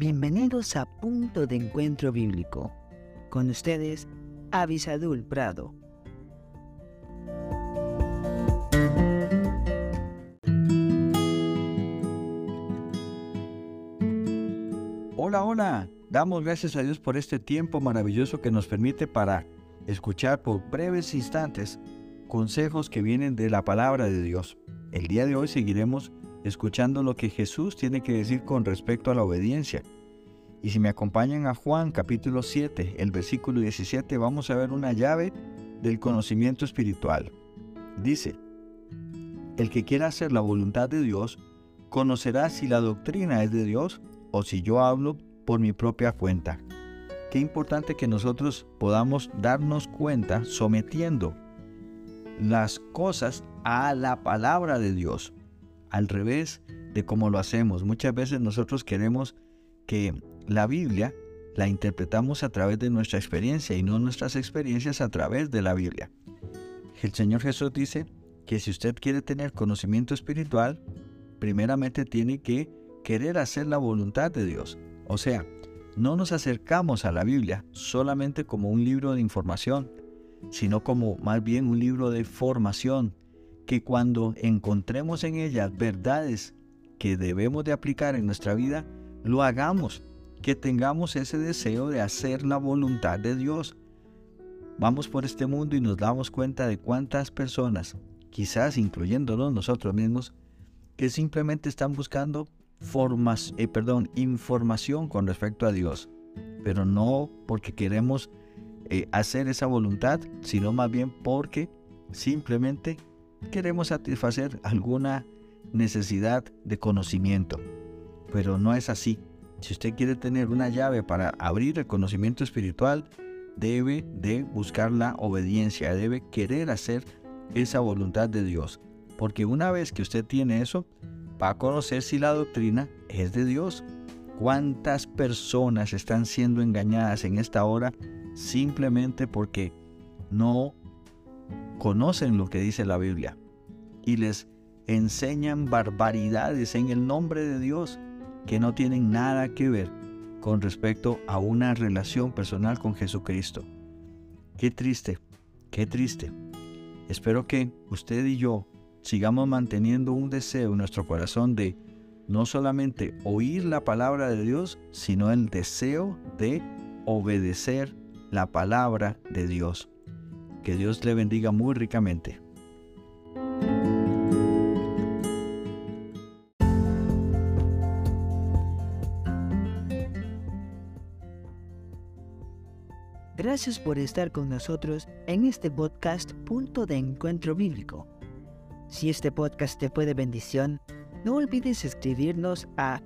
Bienvenidos a Punto de Encuentro Bíblico. Con ustedes, Avisadul Prado. Hola, hola. Damos gracias a Dios por este tiempo maravilloso que nos permite para escuchar por breves instantes consejos que vienen de la palabra de Dios. El día de hoy seguiremos escuchando lo que Jesús tiene que decir con respecto a la obediencia. Y si me acompañan a Juan capítulo 7, el versículo 17, vamos a ver una llave del conocimiento espiritual. Dice, el que quiera hacer la voluntad de Dios, conocerá si la doctrina es de Dios o si yo hablo por mi propia cuenta. Qué importante que nosotros podamos darnos cuenta sometiendo las cosas a la palabra de Dios, al revés de cómo lo hacemos. Muchas veces nosotros queremos que la Biblia la interpretamos a través de nuestra experiencia y no nuestras experiencias a través de la Biblia. El Señor Jesús dice que si usted quiere tener conocimiento espiritual, primeramente tiene que querer hacer la voluntad de Dios. O sea, no nos acercamos a la Biblia solamente como un libro de información, sino como más bien un libro de formación, que cuando encontremos en ella verdades que debemos de aplicar en nuestra vida, lo hagamos, que tengamos ese deseo de hacer la voluntad de Dios. Vamos por este mundo y nos damos cuenta de cuántas personas, quizás incluyéndonos nosotros mismos, que simplemente están buscando formas, eh, perdón, información con respecto a Dios, pero no porque queremos eh, hacer esa voluntad, sino más bien porque simplemente queremos satisfacer alguna necesidad de conocimiento. Pero no es así. Si usted quiere tener una llave para abrir el conocimiento espiritual, debe de buscar la obediencia, debe querer hacer esa voluntad de Dios. Porque una vez que usted tiene eso, va a conocer si la doctrina es de Dios. ¿Cuántas personas están siendo engañadas en esta hora simplemente porque no conocen lo que dice la Biblia y les enseñan barbaridades en el nombre de Dios que no tienen nada que ver con respecto a una relación personal con Jesucristo? Qué triste, qué triste. Espero que usted y yo sigamos manteniendo un deseo en nuestro corazón de no solamente oír la palabra de Dios, sino el deseo de obedecer la palabra de Dios. Que Dios le bendiga muy ricamente. Gracias por estar con nosotros en este podcast Punto de Encuentro Bíblico. Si este podcast te fue de bendición, no olvides escribirnos a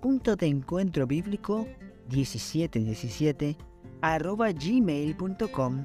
punto de encuentro bíblico 1717 arroba gmail.com